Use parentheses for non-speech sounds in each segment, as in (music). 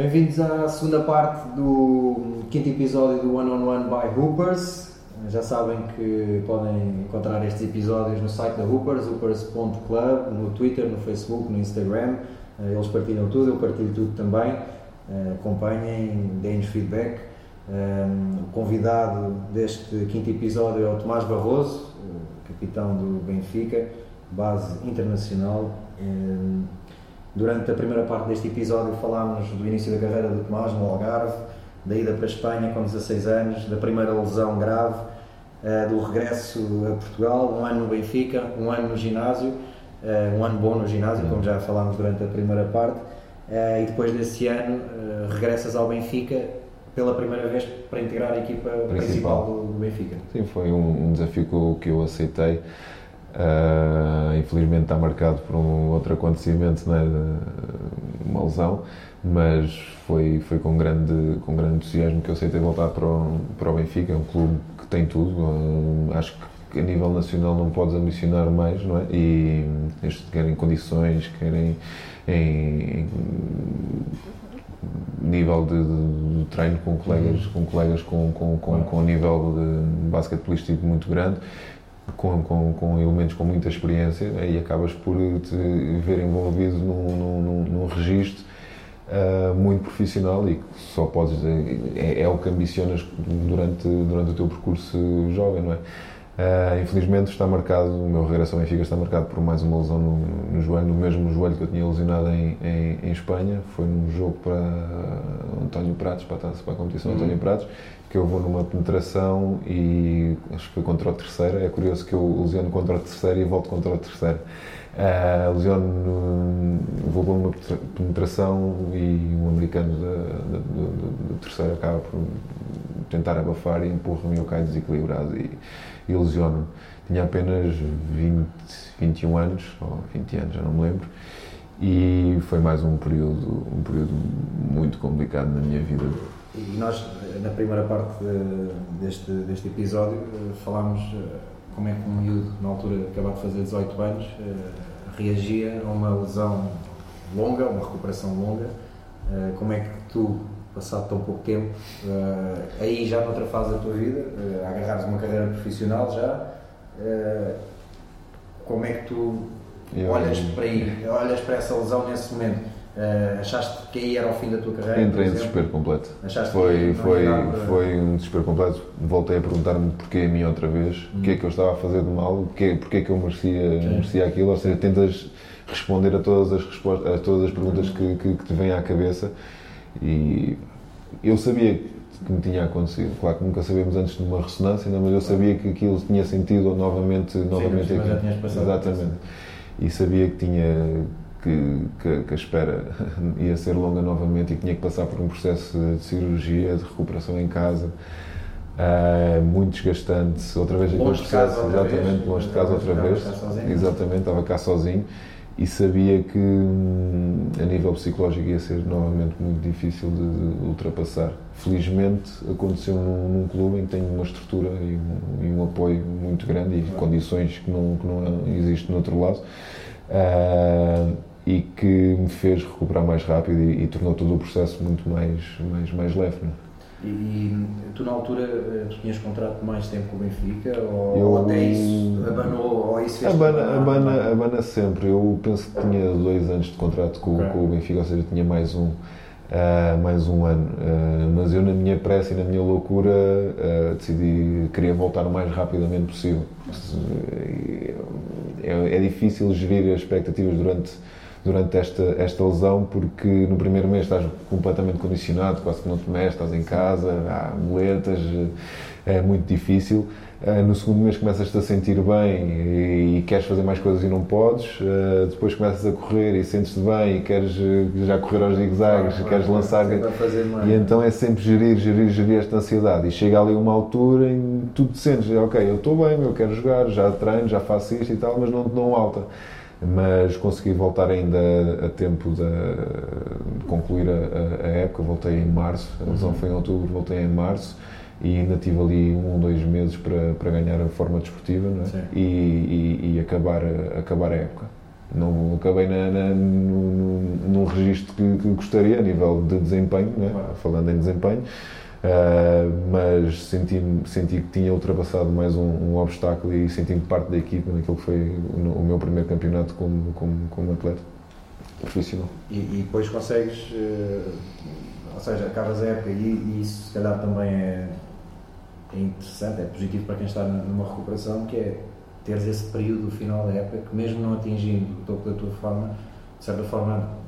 Bem-vindos à segunda parte do quinto episódio do One on One by Hoopers. Já sabem que podem encontrar estes episódios no site da Hoopers, hoopers.club, no Twitter, no Facebook, no Instagram. Eh, Eles partilham tudo, eu partilho tudo também. Eh, Acompanhem, deem-nos feedback. Eh, O convidado deste quinto episódio é o Tomás Barroso, o capitão do Benfica, base internacional. Durante a primeira parte deste episódio falámos do início da carreira do Tomás no Algarve, da ida para a Espanha com 16 anos, da primeira lesão grave, eh, do regresso a Portugal, um ano no Benfica, um ano no ginásio, eh, um ano bom no ginásio, como já falámos durante a primeira parte, eh, e depois desse ano regressas ao Benfica pela primeira vez para integrar a equipa principal, Principal. do, Benfica. Sim, foi um, desafio que eu aceitei. Ah, infelizmente está marcado por um outro acontecimento, é? De- uma lesão, mas foi, foi com, grande, com grande entusiasmo que eu aceitei voltar para o, para o Benfica. É um clube que tem tudo. ah, acho que a nível nacional não podes ambicionar mais, não é? E eles querem condições, querem em, em nível de, de- de treino com colegas, com, colegas com, com, com, com um nível de basquetebolístico muito grande, com, com, com elementos com muita experiência né, e acabas por te ver envolvido num, num, num, num registro ah, muito profissional e que só podes é, é o que ambicionas durante, durante o teu percurso jovem, não é? Ah, infelizmente está marcado, o meu regresso ao Benfica está marcado por mais uma lesão no, no joelho, no mesmo joelho que eu tinha lesionado em, em, em Espanha. Foi num jogo para António Pratos, para a, para a competição Uhum. António Pratos, que eu vou numa penetração e acho que foi contra o terceiro. É curioso que eu lesiono contra o terceiro e volto contra o terceiro. Uh, lesiono, no- vou para uma penetração e um americano da, da- do, do- do terceiro acaba por tentar abafar e empurra-me e eu caio desequilibrado e, e lesiono-me. Tinha apenas 20, 21 anos, ou 20 anos, já não me lembro, e foi mais um período, um período muito complicado na minha vida. E nós, na primeira parte de- deste, deste episódio, eh, falámos eh, como é que um miúdo, na altura, acabado de fazer 18 anos, eh, reagia a uma lesão longa, uma recuperação longa. Como é que tu, passado tão pouco tempo, eh, aí já noutra fase da tua vida, a agarrares uma carreira profissional já, eh, como é que tu Eu- olhas para aí, olhas para essa lesão nesse momento? Eh, achaste que aí era o fim da tua carreira? Entrei em desespero completo. Achaste Foi, foi, para- foi um desespero completo. Voltei a perguntar-me porquê a mim outra vez, o que é que eu estava a fazer de mal, porque, porque é que eu merecia, merecia aquilo. Ou seja, tentas responder a todas as, respostas, a todas as perguntas que, que, que te vêm à cabeça. E eu sabia que me tinha acontecido. Claro que nunca sabemos antes de uma ressonância, não, mas eu sabia que aquilo tinha sentido novamente, novamente mas já passado por Exatamente. E sabia que tinha que, que, que a espera (laughs) ia ser longa novamente e que tinha que passar por um processo de cirurgia, de recuperação em casa. ah, muito desgastante, outra vez Longe de casa exatamente, longe de casa outra vez, exatamente, estava cá sozinho e sabia que hum, a nível psicológico ia ser novamente muito difícil de, ultrapassar. Felizmente aconteceu num, num clube em que tenho uma estrutura e um, e um apoio muito grande e condições que não, que não existem no outro lado ah, e que me fez recuperar mais rápido e, e tornou todo o processo muito mais, mais, mais leve. é? E, tu na altura eh, tinhas contrato mais tempo com o Benfica ou, Eu- ou até isso abanou ou isso Abana, abana, abana sempre. Eu penso que tinha dois anos de contrato com, Ok. com o Benfica, ou seja, tinha mais um, ah, mais um ano. Ah, mas eu, na minha pressa e na minha loucura, ah, decidi queria voltar o mais rapidamente possível. É, é difícil gerir as expectativas durante, durante esta, esta lesão, porque no primeiro mês estás completamente condicionado, quase que não te mexes, estás em casa, há muletas, é muito difícil. Uh, no segundo mês começas-te a sentir bem e, queres fazer mais coisas e não podes. Uh, depois começas a correr e sentes-te bem e queres já correr aos zigue-zagues, queres lançar. E então é sempre gerir, gerir, gerir esta ansiedade. E chega ali uma altura em que tu te sentes, ok, eu estou bem, eu quero jogar, já treino, já faço isto e tal, mas não te dão alta. Mas consegui voltar ainda a tempo de, de concluir a, a, época. Voltei em março, a lesão foi em outubro, voltei em março e ainda tive ali um ou dois meses para, para ganhar a forma desportiva não é? e, e, e, acabar, acabar a época. não acabei na, na, no, num registro que, que, gostaria a nível de desempenho, né? falando em desempenho, mas senti, senti que tinha ultrapassado mais um, um obstáculo e senti-me parte da equipa naquilo que foi o, meu primeiro campeonato como, como, como atleta profissional. E, e depois consegues, uh, ou seja, acabas a época e, e, isso se calhar também é, é interessante, é positivo para quem está numa recuperação, que é teres esse período final da época que mesmo não atingindo o topo da tua forma, de certa forma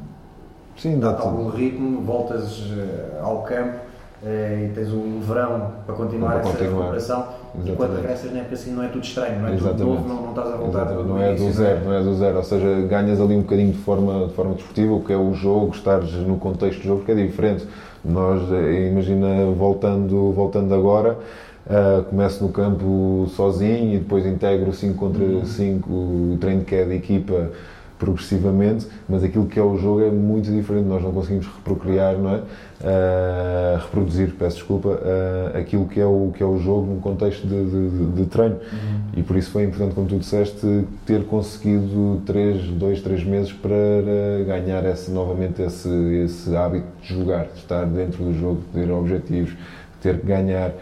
Sim, dá algum ritmo, voltas uh, ao campo e tens um verão para continuar para essa continuar. recuperação Exatamente. enquanto regressas na época assim não é tudo estranho, não é Exatamente. tudo novo, não, não estás a voltar não é do é? zero, não é do zero, ou seja, ganhas ali um bocadinho de forma, de forma desportiva, o que é o jogo, estares no contexto do jogo que é diferente. Nós, eh, imagina, voltando, voltando agora, Uh, começo no campo sozinho e depois integro 5 contra 5 uhum. o treino que é da equipa progressivamente, mas aquilo que é o jogo é muito diferente. Nós não conseguimos reprocriar, não é? Uh, reproduzir, peço desculpa, uh, aquilo que é, o, que é o jogo num contexto de, de, de treino. Uhum. E por isso foi importante, como tu disseste, ter conseguido 3, 2, 3 meses para ganhar esse, novamente esse, esse hábito de jogar, de estar dentro do jogo, de ter objetivos, ter que ganhar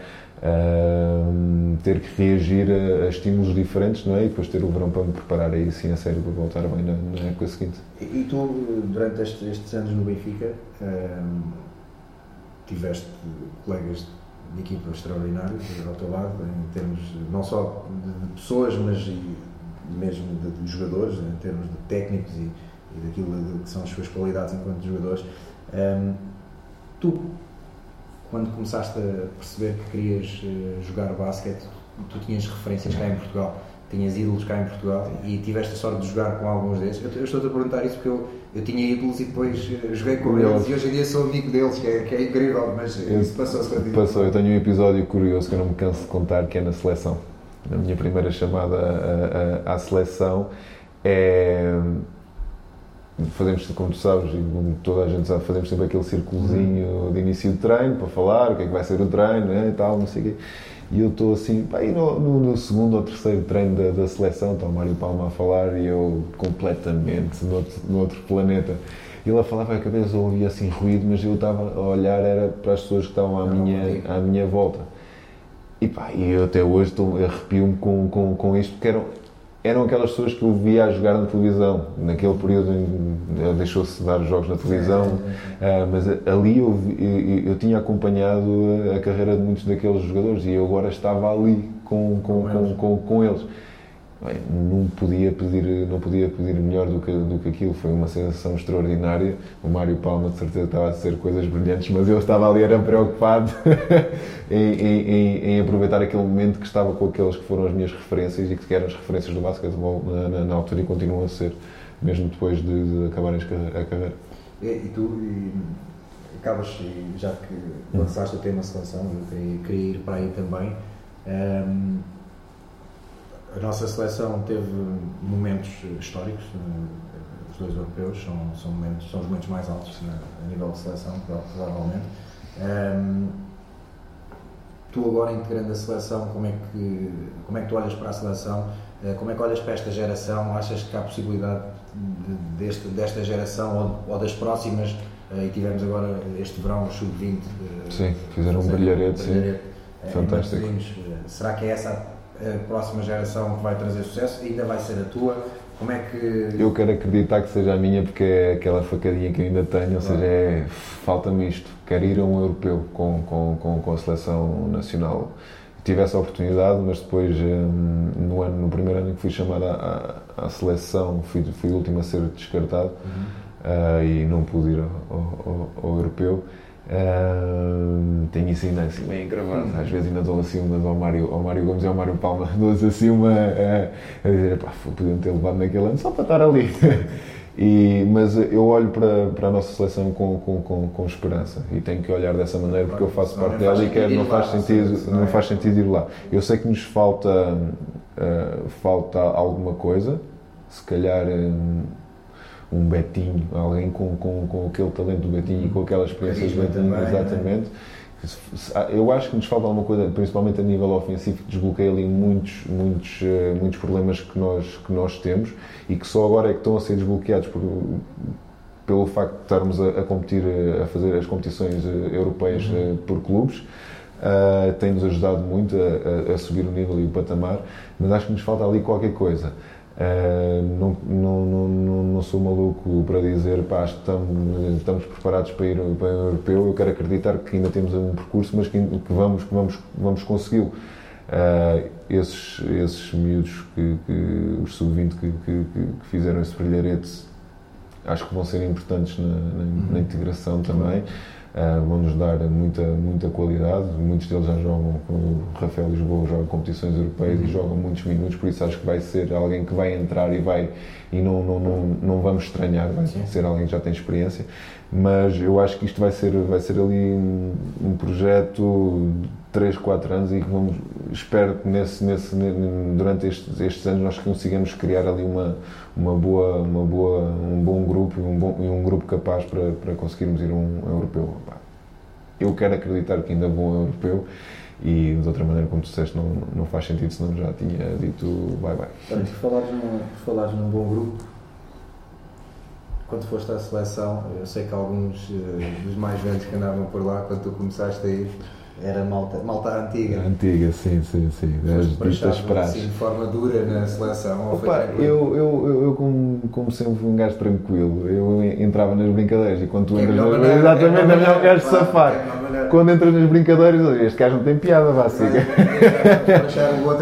ter que reagir a, a, estímulos diferentes, não é? E depois ter o verão para me preparar aí sim a sério para voltar bem na, na época seguinte. E, e tu, durante estes, estes, anos no Benfica, tiveste colegas de equipa extraordinários ao teu lado, em termos não só de, de pessoas, mas mesmo de, de, jogadores, em termos de técnicos e, e daquilo que são as suas qualidades enquanto jogadores. Um, tu quando começaste a perceber que querias uh, jogar basquete, tu tinhas referências cá em Portugal, tinhas ídolos cá em Portugal e tiveste a sorte de jogar com alguns deles. Eu, eu estou-te a perguntar isso porque eu, eu tinha ídolos e depois uh, joguei com eles e hoje em dia sou amigo deles, que é, que é incrível, mas isso passou-se contigo. Passou, eu tenho um episódio curioso que eu não me canso de contar, que é na seleção. Na minha primeira chamada à, à, à seleção é fazemos, como tu sabes, e como toda a gente sabe, fazemos sempre aquele círculozinho de início de treino para falar o que é que vai ser o treino né, e tal, não sei o quê. E eu estou assim, pá, no, no, no, segundo ou terceiro treino da, da seleção, está o Mário Palma a falar e eu completamente no outro, no outro planeta. Ele a falar a cabeça, eu ouvia assim ruído, mas eu estava a olhar era para as pessoas que estavam à, minha, à minha volta. E pá, e eu até hoje arrepio-me com, com, com isto, porque eram, eram aquelas pessoas que eu via a jogar na televisão. Naquele período deixou-se dar jogos na televisão, uh, mas ali eu, eu, eu, tinha acompanhado a carreira de muitos daqueles jogadores e eu agora estava ali com, com, com, com, com eles. Bem, não podia pedir não podia pedir melhor do que do que aquilo. Foi uma sensação extraordinária. O Mário Palma de certeza estava a dizer coisas brilhantes mas eu estava ali era preocupado (laughs) em, em, em, aproveitar aquele momento que estava com aqueles que foram as minhas referências e que eram as referências do basquetebol na, na, na altura e continuam a ser mesmo depois de, de acabarem a carreira. E, e tu e, acabas já que lançaste o tema seleção eu queria, queria ir para aí também. Um, a nossa seleção teve momentos históricos, eh, os dois europeus são, são, momentos, são os momentos mais altos a nível de seleção, provavelmente. Um, ehm, tu agora integrando a seleção, como é, que, como é que tu olhas para a seleção? Eh, como é que olhas para esta geração? Achas que há possibilidade de, deste, desta geração ou, ou, das próximas? Eh, e tivemos agora este verão, o Sub-20. Sim, fizeram um brilharete, sim. Fantástico. Será que é essa a próxima geração que vai trazer sucesso, ainda vai ser a tua. Como é que. Eu quero acreditar que seja a minha, porque é aquela facadinha que eu ainda tenho, ou seja, é, falta-me isto. Quero ir a um europeu com, com, com, com a seleção nacional. Tive essa oportunidade, mas depois, hum, no, ano, no primeiro ano que fui chamado à, à, seleção, fui, fui o último a ser descartado uhum. uh, e não pude ir ao, ao, ao europeu. Uh, tenho isso ainda assim bem gravado. Às vezes ainda dou assim umas ao Mário, ao Mário Gomes e ao Mário Palma, (laughs) dou assim uma uh, a dizer, pá, podiam ter levado naquele ano só para estar ali. (laughs) e, mas eu olho para, para a nossa seleção com, com, com, com esperança e tenho que olhar dessa maneira porque eu faço parte dela e não faz sentido, não faz sentido ir lá. Eu sei que nos falta, uh, falta alguma coisa, se calhar um Betinho, alguém com, com, com aquele talento do Betinho e com aquela experiência do Betinho, também, exatamente. Eu acho que nos falta alguma coisa, principalmente a nível ofensivo, que desbloqueia ali muitos, muitos, eh, muitos problemas que nós, que nós temos e que só agora é que estão a ser desbloqueados por, pelo facto de estarmos a, a competir, a fazer as competições eh, europeias uhum. por clubes. Uh, tem-nos ajudado muito a, a, a, subir o nível e o patamar, mas acho que nos falta ali qualquer coisa. Uh, não, não, não, não, sou maluco para dizer pá, estamos, estamos preparados para ir para o europeu. Eu quero acreditar que ainda temos um percurso, mas que, que vamos, que vamos, vamos consegui-lo. Uh, esses, esses miúdos, que, que os sub-20 que, que, que, fizeram esse brilharete, acho que vão ser importantes na, na, na integração também. Uh, vão-nos dar muita, muita qualidade. Muitos deles já jogam, o Rafael Lisboa joga competições europeias e jogam muitos minutos, por isso acho que vai ser alguém que vai entrar e vai e não, não, não, não vamos estranhar, vai Sim. ser alguém que já tem experiência. Mas eu acho que isto vai ser, vai ser ali um, um projeto 3, 4 anos e vamos, espero que nesse, nesse, durante estes, estes anos nós consigamos criar ali uma, uma boa, uma boa, um bom grupo e um, bom, e um grupo capaz para, para conseguirmos ir a um europeu. Eu quero acreditar que ainda vou a um europeu e de outra maneira, como tu disseste, não, não faz sentido, senão já tinha dito bye bye. Por falares num, falares num bom grupo, quando foste à seleção, eu sei que alguns uh, dos mais velhos que andavam por lá, quando tu começaste a ir, era malta, malta antiga. Antiga, sim, sim, sim. As ditas praxes. Assim, de forma dura na seleção? Opa, eu, eu, eu, como, como sempre um gajo tranquilo, eu entrava nas brincadeiras e quando tu é entras nas brincadeiras, exatamente, é melhor um gajo safar. É quando entras nas brincadeiras, este gajo não tem piada, vá, siga.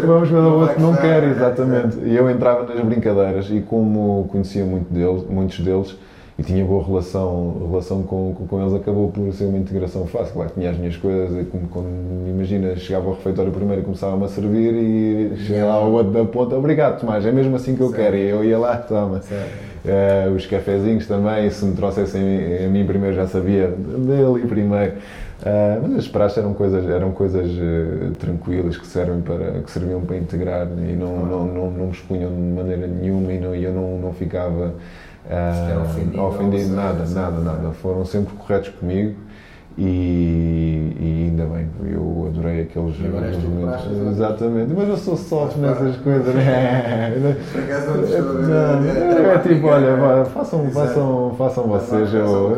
Vamos para o outro, não quer, exatamente. E eu entrava nas brincadeiras e como conhecia muito deles, muitos deles, e tinha boa relação, relação com, com, eles, acabou por ser uma integração fácil. Claro, tinha as minhas coisas, como, como imagina, chegava ao refeitório primeiro e começava-me a servir e cheguei lá ao outro da ponta, obrigado Tomás, é mesmo assim que eu certo. quero, e eu ia lá, toma. Uh, os cafezinhos também, se me trouxessem a mim primeiro já sabia dele primeiro. Uh, mas as praxes eram coisas, eram coisas uh, tranquilas que, servem para, que serviam para integrar e não, não, não, não me expunham de maneira nenhuma e não, eu não, não ficava Uh, ofendido, ofendido nada, nada, nada. Foram sempre corretos comigo e, e, ainda bem, eu adorei aqueles momentos. Exatamente, mas eu sou soft nessas coisas. Né? Por acaso não É tipo, olha, façam, façam, façam vocês. Eu...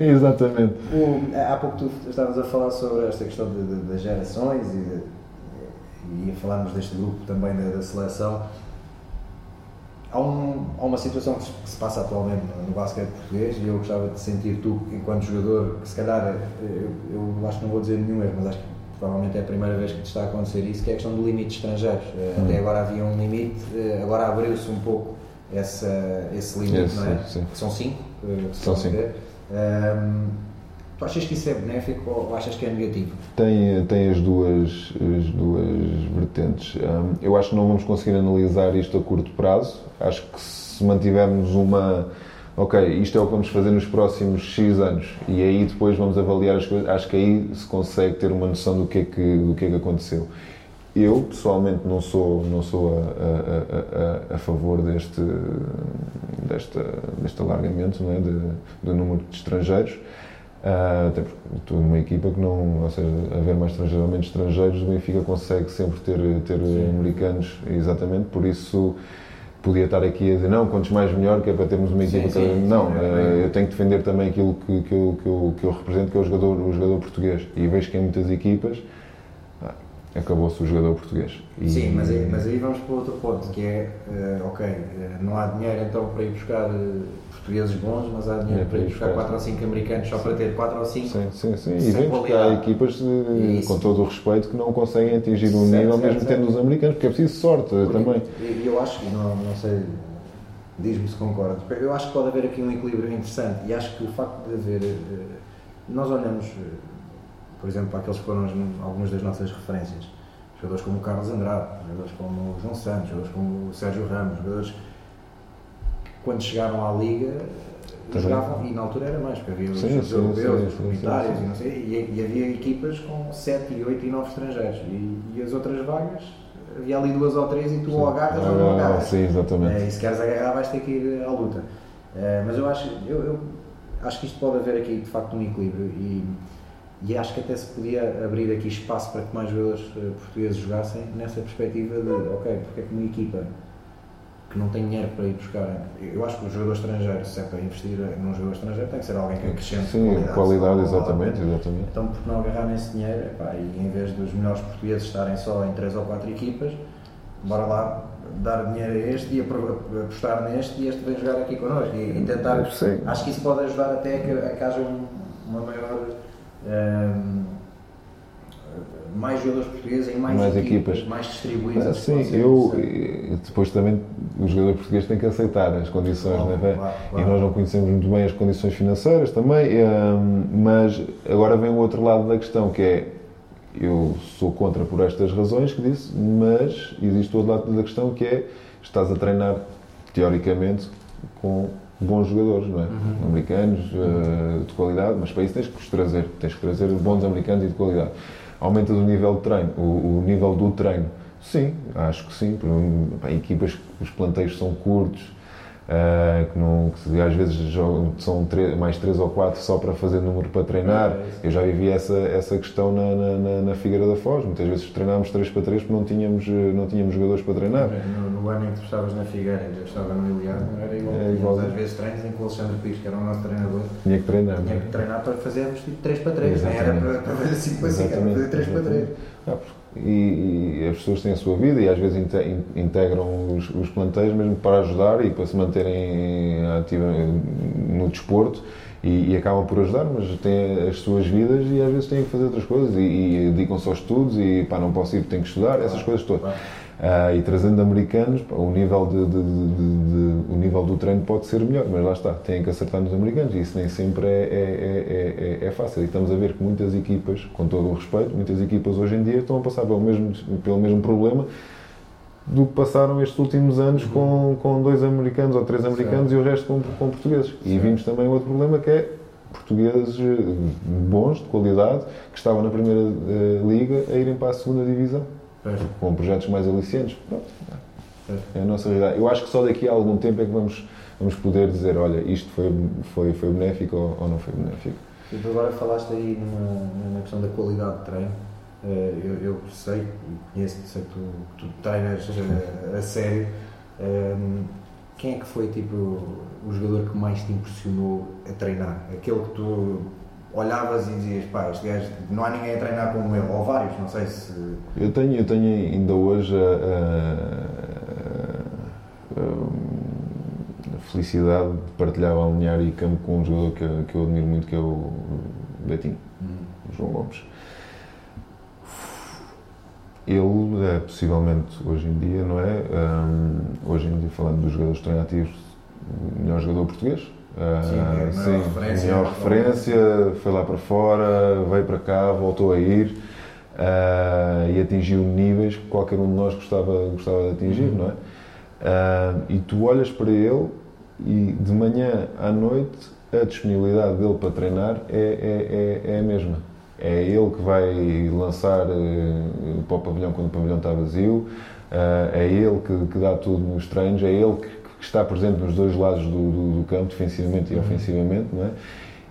(laughs) Exatamente. O, há pouco tu estavas a falar sobre esta questão das gerações e, e falarmos deste grupo também da, da seleção há, um, há, uma situação que se passa atualmente no, basquete português e eu gostava de sentir tu, enquanto jogador, que se calhar eu, eu acho que não vou dizer nenhum erro, mas acho que provavelmente é a primeira vez que te está a acontecer isso, que é a questão do limite estrangeiros. Eh, hum. Até agora havia um limite, eh, agora abriu-se um pouco essa, esse limite, esse, não é? Sim. São cinco eh, que São cinco. Um, Tu achas que isso é benéfico ou achas que é negativo? Tem, tem as, duas, as duas vertentes. eu acho que não vamos conseguir analisar isto a curto prazo. Acho que se mantivermos uma. Ok, isto é o que vamos fazer nos próximos X anos e aí depois vamos avaliar as coisas. Acho que aí se consegue ter uma noção do que é que, do que, é que aconteceu. Eu, pessoalmente, não sou, não sou a, a, a, a favor deste, desta, deste alargamento não é? de, do número de estrangeiros. Uh, até porque estou numa equipa que não, ou seja, haver mais estrangeiros ou menos estrangeiros, o Benfica consegue sempre ter, ter americanos, exatamente, por isso podia estar aqui a dizer não, quantos mais melhor, que é para termos uma equipa sim, sim, não, sim, uh, eu tenho que defender também aquilo que, que, eu, que, eu, que eu represento, que é o jogador, o jogador português. E vejo que em muitas equipas acabou-se o jogador português. E, sim, mas aí, mas aí vamos para outro ponto, que é, uh, ok, não há dinheiro então para ir buscar portugueses bons, mas há dinheiro é, para ir buscar 4 ou 5 americanos só para ter 4 ou 5. Sim, sim, sim. E vem buscar equipas, de, com todo o respeito, que não conseguem atingir um certo, nível certo, mesmo certo. tendo os americanos, porque é preciso sorte porque, também. E eu acho, não, não sei, diz-me se concordas, eu acho que pode haver aqui um equilíbrio interessante e acho que o facto de haver. Nós olhamos, por exemplo, aqueles que foram algumas das nossas referências. Jogadores como o Carlos Andrade, jogadores como o João Santos, jogadores como o Sérgio Ramos, jogadores quando chegaram à Liga Também. jogavam, e na altura era mais, porque havia os, sim, sim, europeus, sim, os comunitários e não sei, e, e, havia equipas com 7, 8 e 9 estrangeiros e, e, as outras vagas havia ali duas ou três e tu ou agarras ou não agarras. Sim, exatamente. É, e se queres agarrar vais ter que ir à luta. É, mas eu acho, eu, eu, acho que isto pode haver aqui de facto um equilíbrio e, e acho que até se podia abrir aqui espaço para que mais jogadores uh, portugueses jogassem nessa perspectiva de, ok, porque é que uma equipa que não tem dinheiro para ir buscar. Eu acho que o jogador estrangeiro, se é para investir num jogador estrangeiro, tem que ser alguém que acrescente Sim, qualidade. qualidade exatamente, exatamente. Então, por não agarrar nesse dinheiro, epá, e em vez dos melhores portugueses estarem só em 3 ou 4 equipas, bora lá dar dinheiro a este e apostar neste e este vem jogar aqui connosco e, e tentar. Sim. Acho que isso pode ajudar até a que, a que haja um, uma maior. Mais jogadores portugueses em mais, mais equipas, equipas, mais distribuídos. Ah, sim, eu depois também o jogador português tem que aceitar as condições, claro, né? claro, claro. e nós não conhecemos muito bem as condições financeiras também, mas agora vem o outro lado da questão que é eu sou contra por estas razões que disse, mas existe o outro lado da questão que é estás a treinar teoricamente com bons jogadores, não é? Uhum. Americanos uh, de qualidade, mas para isso tens que os trazer, tens que trazer bons americanos e de qualidade. Aumentas o nível de treino, o, o nível do treino. Sim, acho que sim. Para, equipas, os planteios são curtos, Uh, que, não, que às vezes jogam, são três, mais três ou quatro só para fazer número para treinar. É, eu já vivi essa, essa questão na, na, na, Figueira da Foz. Muitas vezes treinámos 3 para 3 porque não tínhamos, não tínhamos jogadores para treinar. No, no ano em que tu estavas na Figueira, eu estava no Iliano, era igual. É, igual. Às vezes treinos em que o Alexandre Pires, que era o nosso treinador, tinha que treinar. Tinha que treinar para fazermos tipo 3 para 3, nem era para, para fazer 5 para 5, era para fazer 3 para 3. E, e, as pessoas têm a sua vida e às vezes integram os, os plantéis mesmo para ajudar e para se manterem ativa no desporto e, e, acabam por ajudar, mas têm as suas vidas e às vezes têm que fazer outras coisas e, e dedicam-se aos estudos e pá, não posso ir, tenho que estudar, essas coisas todas. Uh, e trazendo americanos, o nível, de, de, de, o nível do treino pode ser melhor, mas lá está, têm que acertar nos americanos e isso nem sempre é, é, é, é, fácil. E estamos a ver que muitas equipas, com todo o respeito, muitas equipas hoje em dia estão a passar pelo mesmo, pelo mesmo problema do que passaram estes últimos anos com, com dois americanos ou três americanos certo. e o resto com, com portugueses. Certo. E vimos também outro problema que é portugueses bons, de qualidade, que estavam na primeira uh, liga a irem para a segunda divisão com projetos mais aliciantes. É a nossa realidade. Eu acho que só daqui a algum tempo é que vamos, vamos poder dizer, olha, isto foi, foi, foi benéfico ou, ou não foi benéfico. E tu agora falaste aí numa, questão da qualidade de treino. Eh, eu, eu sei, conheço, sei que tu, tu treinas a, eh, a sério. Ehm, quem é que foi tipo o jogador que mais te impressionou a treinar? Aquele que tu olhavas e dizias, pá, este gajo, não há ninguém a treinar como ele, ou vários, não sei se... Eu tenho, eu tenho ainda hoje a, a, a felicidade de partilhar balnear e campo com um jogador que, que eu admiro muito, que é o Betinho, hum. João Gomes. Ele é possivelmente, hoje em dia, não é? Um, hoje em dia, falando dos jogadores treinativos, o melhor jogador português, uh, sim, referência, melhor referência, foi lá para fora, veio para cá, voltou a ir uh, e atingiu níveis que qualquer um de nós gostava, gostava de atingir, uhum. não é? Uh, e tu olhas para ele e de manhã à noite a disponibilidade dele para treinar é, é, é, é a mesma. É ele que vai lançar uh, para o pavilhão quando o pavilhão está vazio, é ele que, que, dá tudo nos treinos, é ele que, que está presente nos dois lados do, do, do campo, defensivamente e uhum. ofensivamente, não é?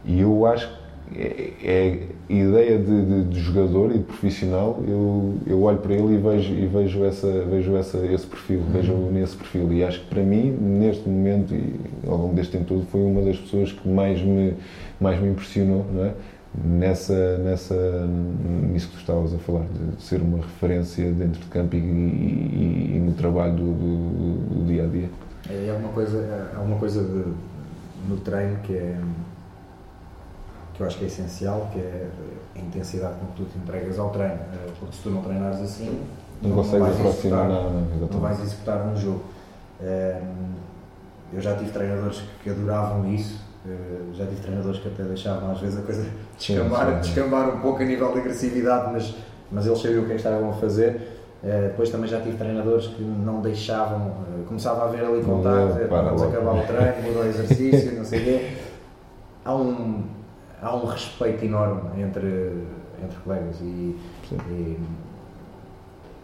E eu acho que é, é a ideia de, de, de, jogador e de profissional, eu, eu olho para ele e vejo, e vejo, essa, vejo essa, esse perfil, uhum. vejo nesse perfil. E acho que para mim, neste momento e ao longo deste tempo todo, foi uma das pessoas que mais me, mais me impressionou, não é? Nessa, nessa, nisso que tu estavas a falar, de ser uma referência dentro de campo e, e, e no trabalho do, do, do dia a dia. É alguma coisa, é alguma coisa de, no treino que é que eu acho que é essencial, que é a intensidade com que tu te entregas ao treino. Eh, porque se tu não treinares assim, não, não consegues aproximar nada, não vais executar no jogo. Eu já tive treinadores que adoravam isso, já tive treinadores que até deixavam às vezes a coisa descambar, descambar um pouco a nível de agressividade, mas, mas eles sabiam o que é que estavam a fazer. Uh, depois também já tive treinadores que não deixavam, uh, começava a ver ali contato, uh, vamos acabar o treino, mudou o exercício, não sei o quê. Há um, há um respeito enorme entre, entre colegas e, e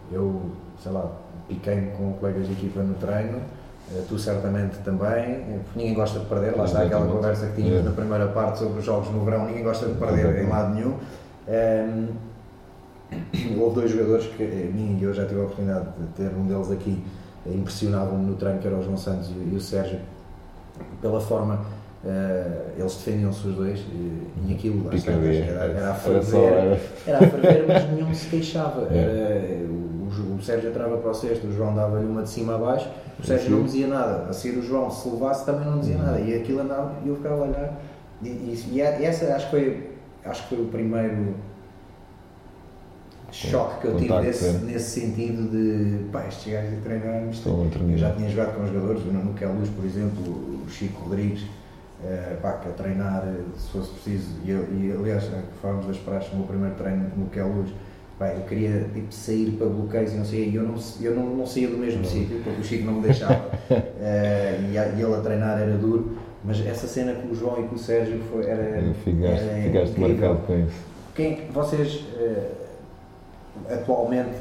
eu, sei lá, piquei-me com colegas de equipa no treino, uh, tu certamente também, ninguém gosta de perder, lá está aquela conversa que tínhamos na primeira parte sobre os jogos no verão, ninguém gosta de perder em lado nenhum. Um, (coughs) houve dois jogadores que a mim e eu já tive a oportunidade de ter um deles aqui impressionavam-me no treino, que era o João Santos e, o Sérgio, pela forma Uh, eles defendiam-se os dois e, aquilo era, era, a ferver, era a ferver, mas nenhum se queixava. Era, o, o, Sérgio entrava para o cesto, o João dava-lhe uma de cima a baixo, o Sérgio não dizia nada. A seguir o João, se levasse, também não dizia nada. E aquilo andava e eu ficava a olhar. E, e, e essa acho que, foi, acho que foi o primeiro choque que eu tive nesse, nesse sentido de pá, estes gajos a treinar eu já tinha jogado com jogadores, o Nuno Luz, por exemplo, o Chico Rodrigues uh, pá, que a treinar se fosse preciso e, e aliás, falamos das praxes no meu primeiro treino no Luz pá, eu queria tipo, sair para bloqueios e não sei, eu não, eu não, não saía do mesmo sítio porque o Chico não me deixava uh, (laughs) e, e ele a treinar era duro mas essa cena com o João e com o Sérgio foi, era, ficaste, era ficaste marcado com isso. Quem vocês uh, atualmente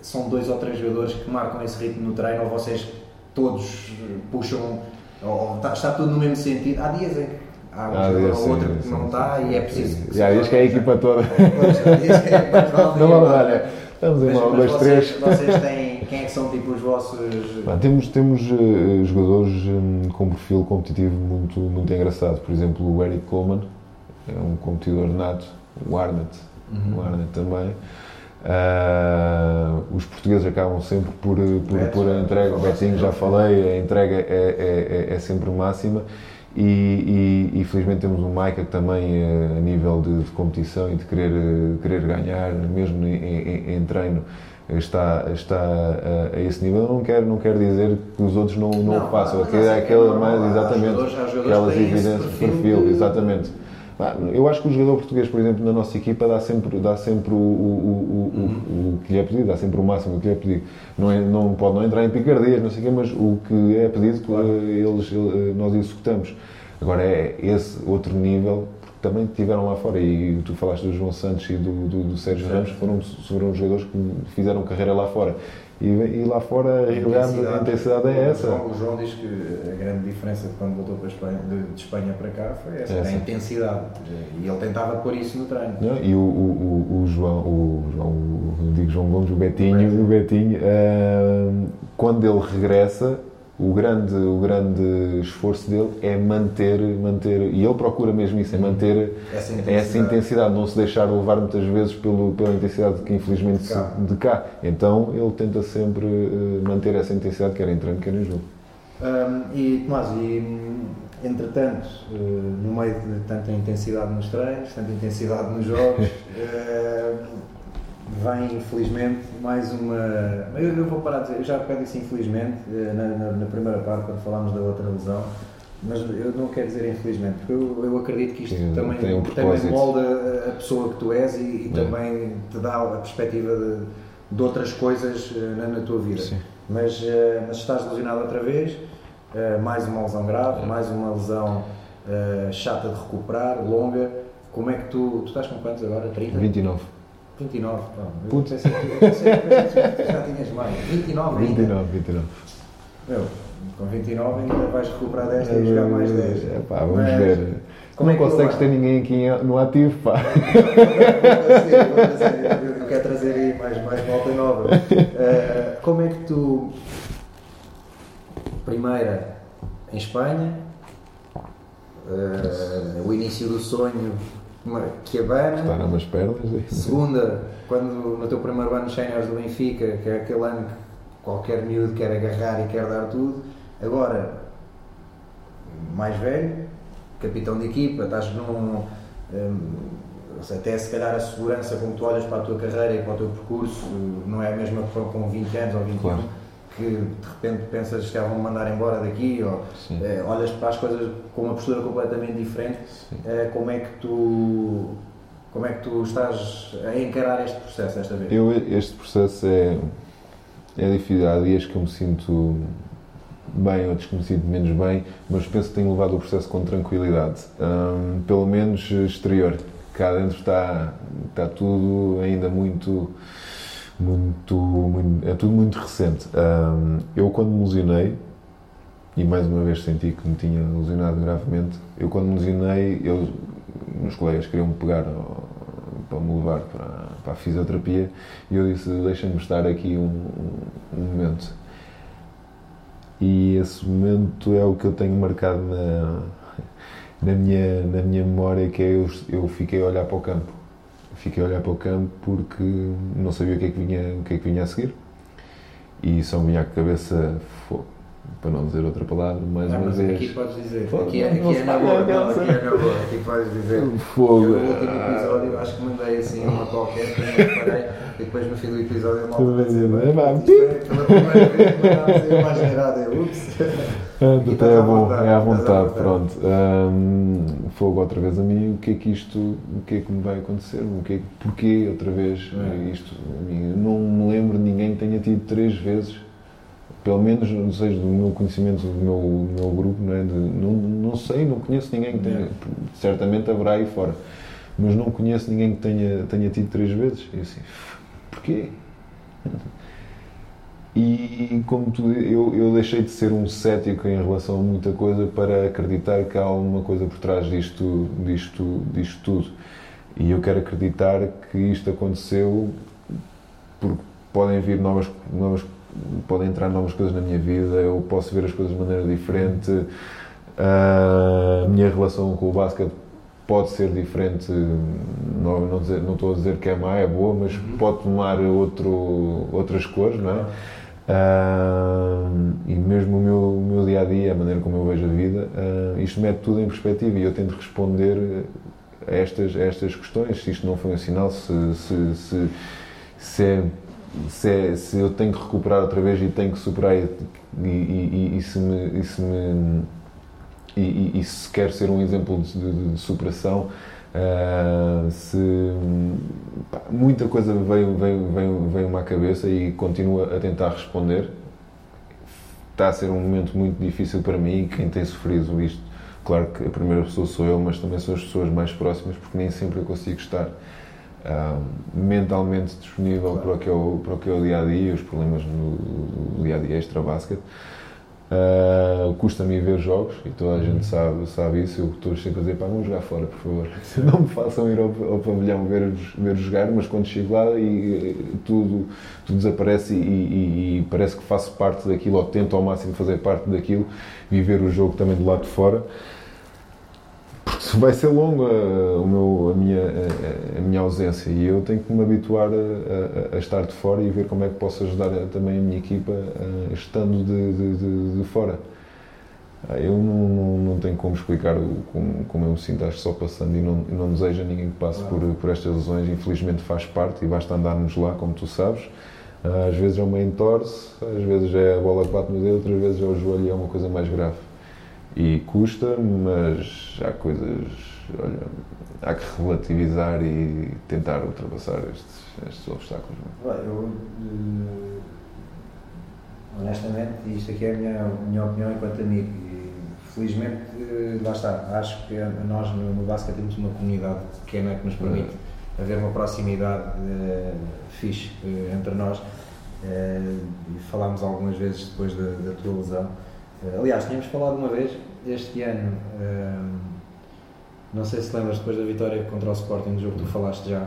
são dois ou três jogadores que marcam esse ritmo no treino ou vocês todos puxam, ou está, está tudo no mesmo sentido? Há dias em que há um ah, jogador ou outro que não está e é preciso. Já diz que é a equipa toda. (laughs) Não vamos dar, né? Estamos em um, dois, três. Vocês têm, quem é que são tipo os vossos. temos temos uh, jogadores um, com perfil competitivo muito, muito engraçado. Por exemplo, o Eric Coleman é um competidor nato, o Arnett, uhum. o Arnett também. Uh, os portugueses acabam sempre por, por, por a entrega, o Betinho já falei, a entrega é, é, é, é sempre máxima. E, e, e, felizmente temos o Maica que também eh, a nível de, de, competição e de querer, querer ganhar, mesmo em, em, em treino, está, está a, a, esse nível. Não quero, não quero dizer que os outros não, não, não o façam, é aquela mais, exatamente, aquelas evidências de perfil, exatamente. Eu acho que o jogador português, por exemplo, na nossa equipa dá sempre, dá sempre o, o, o, uhum. o, que lhe é pedido, dá sempre o máximo que lhe é pedido. Não, é, não pode não entrar em picardias, não sei o quê, mas o que é pedido, claro. eles, nós executamos. Agora é esse outro nível, porque também tiveram lá fora, e tu falaste do João Santos e do, do, do Sérgio Ramos, foram, foram jogadores que fizeram carreira lá fora. E, e lá fora a realidade, a intensidade é essa. O João, diz que a grande diferença de quando voltou para Espanha, de, de Espanha para cá foi essa, essa, a intensidade. E ele tentava pôr isso no treino. Não, e o, o, o, João, o João, o, digo João Gomes, o Betinho, o Betinho uh, quando ele regressa, o grande, o grande esforço dele é manter, manter, e ele procura mesmo isso, é manter essa intensidade, essa intensidade não se deixar levar muitas vezes pelo, pela intensidade que infelizmente de cá. de cá. Então ele tenta sempre uh, manter essa intensidade, quer em treino, quer em jogo. Um, e Tomás, e entretanto, uh, no meio de tanta intensidade nos treinos, tanta intensidade nos jogos, uh, (laughs) vem infelizmente mais uma. Eu, eu vou parar de dizer, eu já repeti isso infelizmente eh, na, na, na, primeira parte, quando falámos da outra lesão, mas eu não quero dizer infelizmente, porque eu, eu acredito que isto Sim, também, um também molda a pessoa que tu és e, e também te dá a perspectiva de, de outras coisas eh, na, na tua vida. Mas, eh, mas estás lesionado outra vez, mais uma lesão grave, é. mais uma lesão chata de recuperar, longa. Como é que tu. Tu estás com quantos agora? 30? 29. 29, pronto. Putz. Pensei, pensei, pensei que já tinhas mais. 29 ainda. 29, 29. Meu, com 29 ainda vais recuperar 10 e jogar mais 10. É, pá, vamos Mas, ver. Como não é consegues ter ninguém aqui no ativo, pá. Eu quero trazer aí mais, mais volta nova. Uh, (laughs) como é que tu, primeira em Espanha, uh, o início do sonho que abana. Está nas pernas. Segunda, quando no teu primeiro ano séniores do Benfica, que é aquele ano que qualquer miúdo quer agarrar e quer dar tudo. Agora, mais velho, capitão de equipa, estás num. Um, até se calhar a segurança como tu olhas para a tua carreira e para o teu percurso não é a mesma que com 20 anos ou 21. Claro que de repente pensas que vão mandar embora daqui ou eh, olhas para as coisas com uma postura completamente diferente eh, como é que tu como é que tu estás a encarar este processo desta vez? Eu, este processo é, é difícil. Há dias que eu me sinto bem, outros que me sinto menos bem, mas penso que tenho levado o processo com tranquilidade. Um, pelo menos exterior. Cá dentro está, está tudo ainda muito muito, muito, tudo muito recente. Um, eu quando me lesionei, e mais uma vez senti que me tinha lesionado gravemente, eu quando me lesionei, eu, meus colegas queriam me pegar para me levar para, para a fisioterapia e eu disse, deixa-me estar aqui um, um, momento. E esse momento é o que eu tenho marcado na, na, minha, na minha memória, que é eu, eu fiquei a olhar para o campo. Fiquei a olhar para o campo porque não sabia o que é que vinha, o que é que vinha a seguir. E me vinha à cabeça, para não dizer outra palavra, mais não, uma vez. Aqui podes dizer. aqui é, aqui é na boa, não, aqui é na boa. Aqui podes dizer. Fogo. Eu, no último episódio acho que mandei assim uma qualquer parei e depois no fim do episódio eu mal dizer. É pela primeira vez dizer mais generada. Eu, ups. Até é bom, é à vontade, pronto. Um, fogo outra vez a mim, o que é que isto, o que é que me vai acontecer? O que é, porquê outra vez é. isto? Eu não me lembro de ninguém que tenha tido três vezes pelo menos, não sei, do meu conhecimento do meu, do meu grupo, não, é? De, não, não sei, não conheço ninguém que tenha, certamente haverá aí fora, mas não conheço ninguém que tenha, tenha tido três vezes. E assim, porquê? E como tu, eu, eu deixei de ser um cético em relação a muita coisa para acreditar que há alguma coisa por trás disto, disto, disto tudo. E eu quero acreditar que isto aconteceu porque podem vir novas, novas podem entrar novas coisas na minha vida, eu posso ver as coisas de maneira diferente, a minha relação com o basquete pode ser diferente, não, não, dizer, não estou a dizer que é má, é boa, mas uhum. pode tomar outro, outras cores, não é? Uh, e mesmo o meu, o meu dia a dia, a maneira como eu vejo a vida, uh, isto mete tudo em perspectiva e eu tento responder a estas, a estas questões. Se isto não foi um sinal, se, se, se, se é se, é, se, eu tenho que recuperar outra vez e tenho que superar e, e, e, e se me, e se me e, se quer ser um exemplo de, de, de superação uh, se pá, muita coisa veio, veio-me à cabeça e continuo a tentar responder. Está a ser um momento muito difícil para mim e quem tem sofrido isto claro que a primeira pessoa sou eu mas também são as pessoas mais próximas porque nem sempre eu consigo estar uh, mentalmente disponível claro. para, o que é o, para o que é o dia a dia, os problemas no, dia a dia extra-basket. Uh, Custa-me ver jogos e toda a gente sabe, sabe isso. Eu estou sempre a dizer: pá, vamos jogar fora, por favor. (laughs) Não me façam ir ao, ao pavilhão ver, ver jogar, mas quando chego lá e, tudo, tudo desaparece e, e, e, parece que faço parte daquilo, ou tento ao máximo fazer parte daquilo, viver o jogo também do lado de fora (laughs) vai ser longo a, o meu, a, minha, a, a, minha ausência e eu tenho que me habituar a, a, estar de fora e ver como é que posso ajudar também a minha equipa estando de, de, de, de fora. Ah, eu não, não, não, tenho como explicar como, como eu me sinto, acho só passando e não, não desejo a ninguém que passe por, por estas lesões, infelizmente faz parte e basta andarmos lá, como tu sabes. Ah, às vezes é uma entorse, às vezes é a bola que bate no dedo, outras vezes é o joelho e é uma coisa mais grave. E custa, mas há coisas. Olha, há que (laughs) relativizar e tentar ultrapassar estes, estes obstáculos. É? Eu, eh, honestamente, isto aqui é a minha, minha opinião enquanto amigo. E, felizmente, eh, lá está. Acho que nós no, no basquete temos uma comunidade pequena que nos permite é. haver uma proximidade uh, fixe uh, entre nós. Uh, e falámos algumas vezes depois da, da tua lesão aliás, tínhamos falado uma vez, este ano, ehm, não sei se lembras depois da vitória contra o Sporting, no jogo que tu falaste já,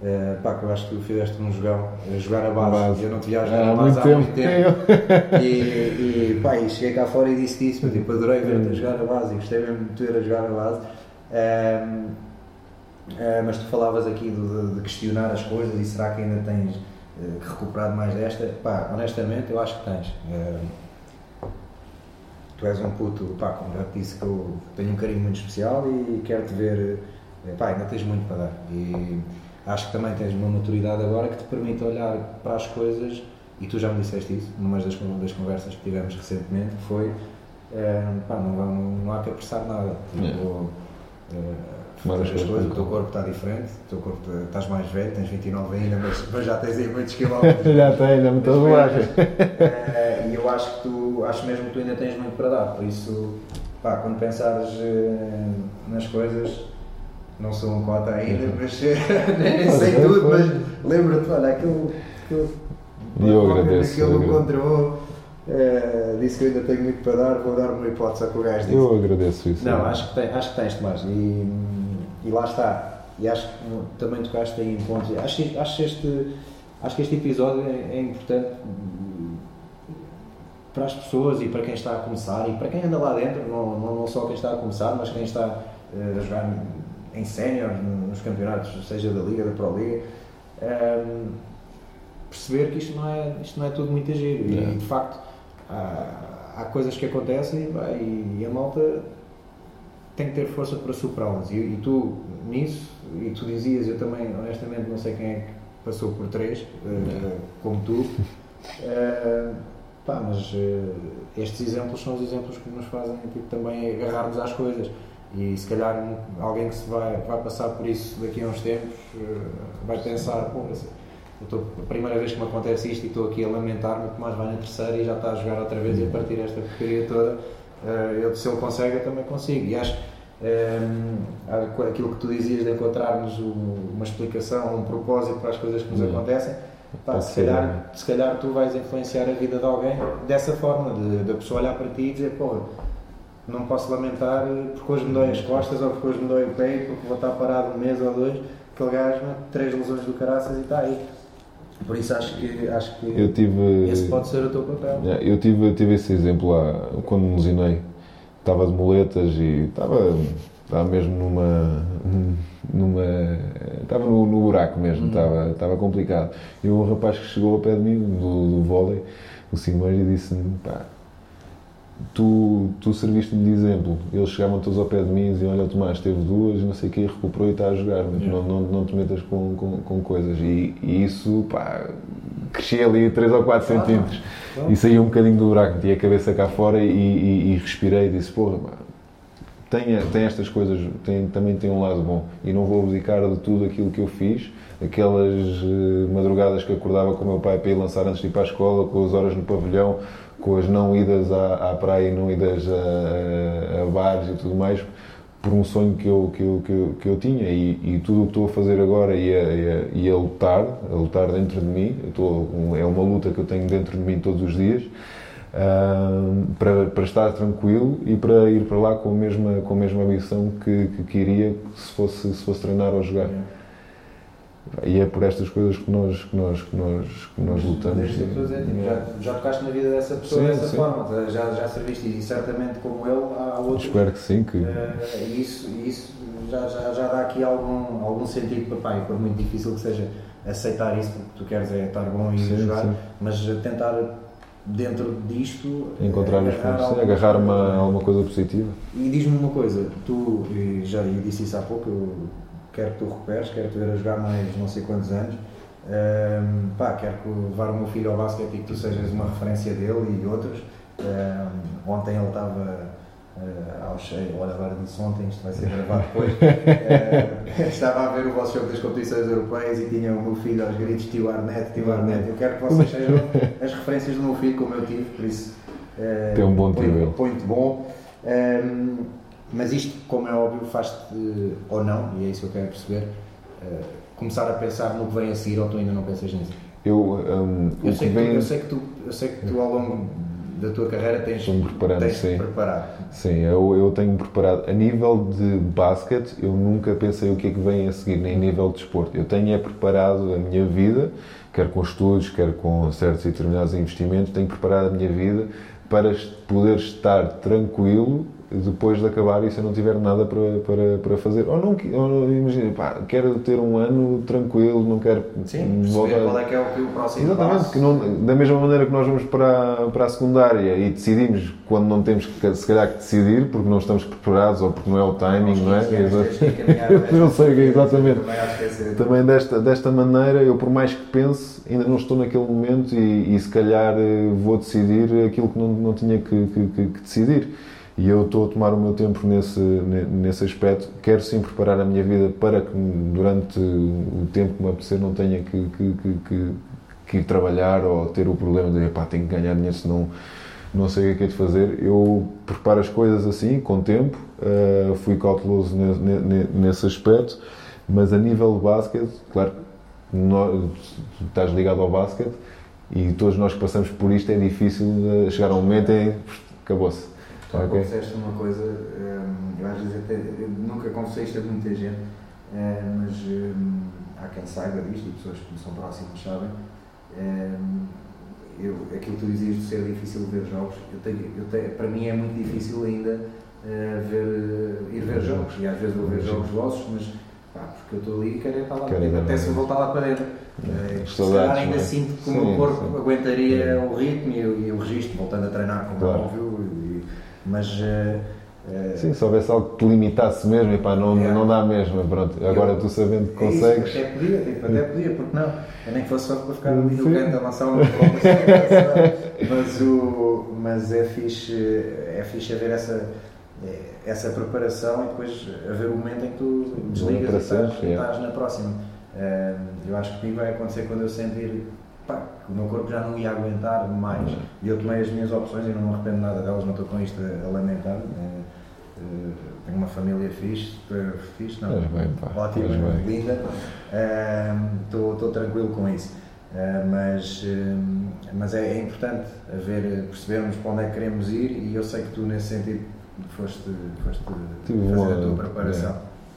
Uh, pá, que eu acho que tu fizeste um jogão, a jogar a base, base. eu não te viajo há, muito, há tempo. muito tempo. (laughs) e, e, pá, e cheguei cá fora e disse isso, tipo, adorei ver-te a jogar a base e gostei mesmo de te ver a jogar a base. Uh, uh, mas tu falavas aqui de, de, questionar as coisas e será que ainda tens que recuperar mais desta? Pá, honestamente, eu acho que tens. Ehm, tu és um puto, pá, como já te disse que eu tenho um carinho muito especial e quero te ver, eh, pá, ainda tens muito para dar. E acho que também tens uma maturidade agora que te permite olhar para as coisas, e tu já me disseste isso, numa das, das conversas que tivemos recentemente, foi, é, pá, não, não, não há que apressar nada. Tipo, é, fazer as coisas, o teu corpo está diferente, o teu corpo estás mais velho, tens 29 ainda, mas, mas já tens aí muitos quilómetros. (laughs) já tens, ainda me estou uh, E eu acho que tu, acho mesmo que tu ainda tens muito para dar, por isso, pá, quando pensares uh, nas coisas, não sou um cota ainda, uhum. mas (laughs) nem sei tudo, mas lembra-te, olha, aquilo, aquilo, e eu agradeço. Aquilo encontrou. Uh, disse que eu ainda tenho muito para dar, vou dar uma hipótese ao que o gajo disse. Eu agradeço isso. Não, é. acho, que tem, acho que tens, Tomás. E, e lá está. e acho que também tocaste aí em pontos. Acho, acho, este, acho que este episódio é, é importante para as pessoas e para quem está a começar e para quem anda lá dentro, não, não, não só quem está a começar, mas quem está uh, a jogar em sénior, nos campeonatos, seja da Liga, da Pro Liga, um, perceber que isto não é, isto não é tudo muito agir. E de facto há, há coisas que acontecem e, e a malta tem que ter força para superá-las. E, e, tu, nisso, e tu dizias, eu também, honestamente, não sei quem é que passou por três, uh, como tu. Uh, Pá, mas uh, estes exemplos são os exemplos que nos fazem tipo, também agarrar-nos às coisas. E se calhar alguém que se vai, vai passar por isso daqui a uns tempos vai pensar, pô, estou, a primeira vez que me acontece isto e estou aqui a lamentar-me, o mais vai na terceira e já está a jogar outra vez e a partir desta porcaria toda, uh, eu, se ele consegue, eu também consigo. E acho um, aquilo que tu dizias de encontrarmos uma explicação, um propósito para as coisas que nos uhum. acontecem Pá, se, calhar, se calhar tu vais influenciar a vida de alguém dessa forma, da pessoa olhar para ti e dizer, porra, não posso lamentar porque hoje me dói as costas ou porque hoje me dói o pé porque vou estar parado um mês ou dois, aquele gajo, três lesões do caraças e está aí. Por isso acho que, acho que eu tive, esse pode ser o teu papel. Eu tive, tive esse exemplo lá, quando me lesionei, estava de muletas e estava, estava mesmo numa numa. Estava no, no buraco mesmo, uhum. estava, estava complicado. E um rapaz que chegou ao pé de mim, do, do vôlei, o Simões, e disse-me: pá, tu, tu serviste-me de exemplo. Eles chegavam todos ao pé de mim e diziam: Olha, o Tomás teve duas, não sei o quê, recuperou e está a jogar, mas não, não, não te metas com, com, com coisas. E, e, isso, pá, cresci ali 3 ou 4 centímetros e saí um bocadinho do buraco, meti a cabeça cá fora e, e, e respirei e disse: Porra, pá, tem, tem estas coisas, tem, também tem um lado bom. E não vou abdicar de tudo aquilo que eu fiz, aquelas uh, madrugadas que acordava com o meu pai para ir lançar antes de ir para a escola, com as horas no pavilhão, com as não idas à, à praia e não idas a, a, bares e tudo mais, por um sonho que eu, que eu, que eu, que eu tinha. E, e tudo o que estou a fazer agora e a, e, a, e a lutar, a lutar dentro de mim, estou, é uma luta que eu tenho dentro de mim todos os dias para, para estar tranquilo e para ir para lá com a mesma, com a mesma ambição que, que queria se fosse, se fosse treinar ou jogar. E é por estas coisas que nós, que nós, que nós, que nós lutamos. Dizer, tipo, já, já tocaste na vida dessa pessoa sim, dessa sim. forma, já, já serviste e certamente como ele há outros. Espero que sim. Que... Uh, isso isso já, já, já dá aqui algum, algum sentido para pai, por muito difícil que seja aceitar isso, porque tu queres é estar bom e sim, jogar, mas tentar dentro disto encontrar os pontos, agarrar uma, alguma coisa positiva. E diz-me uma coisa, tu já disse isso há pouco, eu quero que tu recuperes, quero te ver a jogar mais não sei quantos anos. Um, pá, quero levar o meu filho ao basquete e que tu sejas uma referência dele e outros. Um, ontem ele estava uh, ao cheio, olha agora disse ontem, isto vai ser gravado depois, uh, (laughs) estava a ver o vosso jogo das competições europeias e tinha o meu filho aos gritos Tio Arnett, Tio Arnett, eu quero que vocês sejam as referências do meu filho como eu tive, por isso uh, tem um bom tio muito bom. Um, mas isto, como é óbvio, faz-te ou não, e é isso que eu quero perceber, uh, começar a pensar no que vem a seguir ou tu ainda não pensas nisso? Eu, um, eu, sei, vem... tu, eu sei que tu, eu sei que tu ao longo da tua carreira tens, preparado, tens sim. preparado. Sim, eu, eu tenho preparado. A nível de basquete, eu nunca pensei o que é que vem a seguir, nem a nível de esporte. Eu tenho é preparado a minha vida, quer com estudos, quer com certos e determinados investimentos, tenho preparado a minha vida para poder estar tranquilo depois de acabar e se eu não tiver nada para, para, para fazer. Ou não, ou não imagina, pá, quero ter um ano tranquilo, não quero. Sim, voltar... qual é que é o, o próximo Exatamente, passo. Que não, da mesma maneira que nós vamos para, para a secundária e decidimos quando não temos que, se calhar que decidir, porque não estamos preparados ou porque não é o timing, não é? Eu (laughs) sei, exatamente. Também desta, desta maneira, eu por mais que pense, ainda não estou naquele momento e, e se calhar eh, vou decidir aquilo que não, não tinha que, que, que decidir. E eu estou a tomar o meu tempo nesse, nesse aspecto. Quero sim preparar a minha vida para que durante o tempo que me apetecer não tenha que, que, que, que ir trabalhar ou ter o problema de pá, tenho que ganhar dinheiro senão não sei o que é, é de fazer. Eu preparo as coisas assim, com tempo, uh, fui cauteloso nesse, nesse aspecto, mas a nível de basquete, claro, nós, estás ligado ao basquete e todos nós que passamos por isto é difícil chegar a um momento e acabou-se Tu okay. confessaste uma coisa, hum, eu às vezes até eu nunca confessei isto a muita gente, mas há quem saiba disto e pessoas que me são próximas sabem. eu, aquilo que tu dizias de ser difícil ver jogos, eu tenho, eu tenho, para mim é muito difícil ainda uh, ver, ir ver jogos. E às vezes vou ver jogos vossos, mas pá, porque eu estou ali e quero para lá para dentro, até se eu voltar lá para dentro. Uh, se calhar ainda é? sinto que o meu corpo sim. aguentaria o ritmo e, e, o registro, voltando a treinar, como claro. é óbvio, mas. Uh, Sim, se houvesse algo que te limitasse mesmo, e pá, não, é. não dá mesmo, pronto. Agora eu, tu sabendo que é consegues. Isso, até podia, tipo, até podia, porque não? Eu nem que fosse só para ficar ali no canto a lançar uma (laughs) mas, o, mas é fixe, é fixe haver essa, essa preparação e depois haver o momento em que tu desligas e estás, estás na próxima. Eu acho que comigo vai acontecer quando eu sentir pá, o meu corpo já não ia aguentar mais. E eu tomei as minhas opções e não me arrependo nada delas, não estou com isto a lamentar. Eh, tenho uma família fixe, fixe não, bem, ótima, linda, estou uh, tranquilo com isso. Uh, mas mas é, é, importante haver, percebermos para onde é que queremos ir e eu sei que tu nesse sentido foste, foste fazer uma, a tua preparação. É,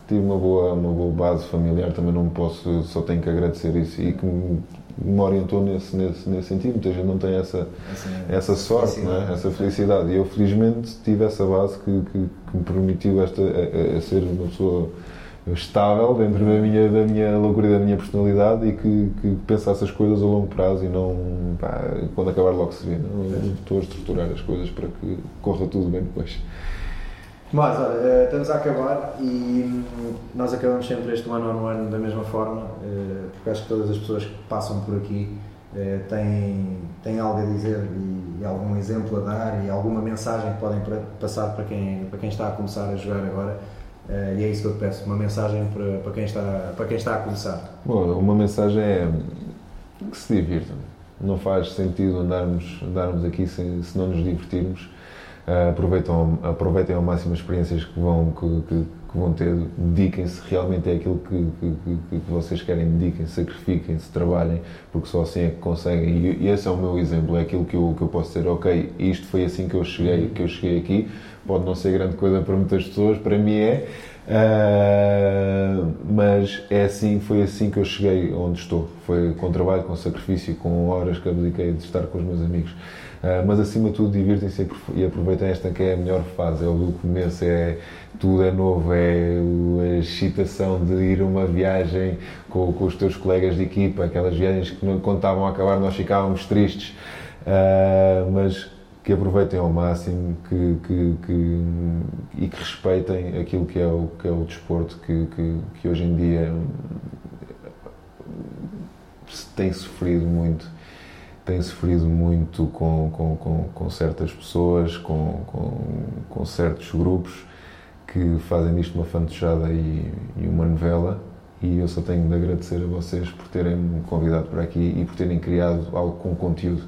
tive uma boa, uma boa base familiar, também não posso, só tenho que agradecer isso e que me me orientou nesse, nesse, nesse sentido. Muita gente não tem essa, essa sorte, é? essa felicidade. E eu, felizmente, tive essa base que, que, que me permitiu esta, a, a, ser uma pessoa estável dentro da minha, da minha loucura e da minha personalidade e que, que pensasse as coisas a longo prazo e não pá, quando acabar logo se vê. Não? Estou a estruturar as coisas para que corra tudo bem depois. Mas, olha, eh, estamos a acabar e nós acabamos sempre este ano on ano da mesma forma, eh, porque acho que todas as pessoas que passam por aqui eh, têm, têm algo a dizer e, algum exemplo a dar e alguma mensagem que podem passar para quem, para quem está a começar a jogar agora. E é isso que eu te peço, uma mensagem para, para, quem, está, para quem está a começar. Bom, uma mensagem é que se divirtam. Não faz sentido andarmos, andarmos aqui se não nos divertirmos aproveitam, aproveitem ao máximo as experiências que vão, que, que, que vão ter, dediquem-se realmente é aquilo que, que, que vocês querem, dediquem-se, sacrifiquem-se, trabalhem, porque só assim é que conseguem. E, e, esse é o meu exemplo, é aquilo que eu, que eu posso dizer, ok, isto foi assim que eu cheguei, que eu cheguei aqui, pode não ser grande coisa para muitas pessoas, para mim é, uh, mas é assim, foi assim que eu cheguei onde estou. Foi com trabalho, com sacrifício, com horas que abdiquei de estar com os meus amigos. Uh, mas acima de tudo divirtem-se e aproveitem esta que é a melhor fase, é o começo, é tudo é novo, é a excitação de ir a uma viagem com, com os teus colegas de equipa, aquelas viagens que quando estavam a acabar nós ficávamos tristes, uh, mas que aproveitem ao máximo que, que, que, e que respeitem aquilo que é o, que é o desporto que, que, que hoje em dia tem sofrido muito tem sofrido muito com, com, com, com certas pessoas, com, com, certos grupos que fazem disto uma fantochada e, e, uma novela. E eu só tenho de agradecer a vocês por terem me convidado para aqui e por terem criado algo com conteúdo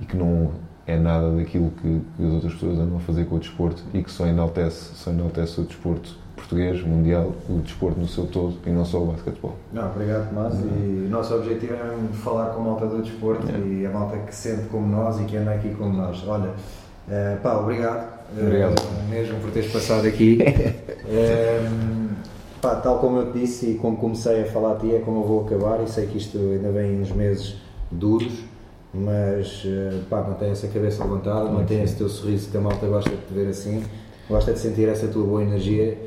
e que não é nada daquilo que, que as outras pessoas andam a fazer com o desporto e que só enaltece, só enaltece o desporto português, mundial, o desporto no seu todo e não só o basquetebol. Não, obrigado Tomás uhum. e o nosso objetivo é falar com a malta do desporto é. e a malta que sente como nós e que anda aqui como nós. Olha, uh, pá, obrigado, obrigado. Uh, mesmo por teres passado aqui. uh, (laughs) pá, tal como eu te disse e como comecei a falar a ti é como eu vou acabar e sei que isto ainda vem uns meses duros mas pá, mantém essa cabeça levantada, mantém esse teu sorriso que a malta gosta de te ver assim, gosta de sentir essa tua boa energia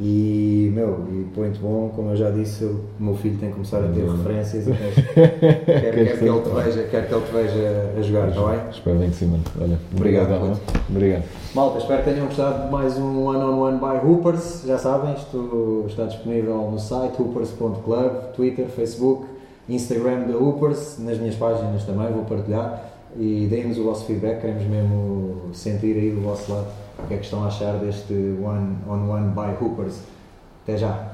e, meu, e point bom, como eu já disse, o meu filho tem que começar a ter uhum. referências e (laughs) quer, quer, quer, que ele te veja, quer que ele te veja a jogar, está bem? Espero bem que sim, mano. Olha, obrigado. Obrigado. obrigado. Malta, espero que tenham gostado de mais um One on One by Hoopers. Já sabem, isto está disponível no site hoopers.club, Twitter, Facebook, Instagram da Hoopers, nas minhas páginas também, vou partilhar. E deem-nos o vosso feedback, queremos mesmo sentir aí do vosso lado o que é que estão a achar deste One on One by Hoopers. Até já!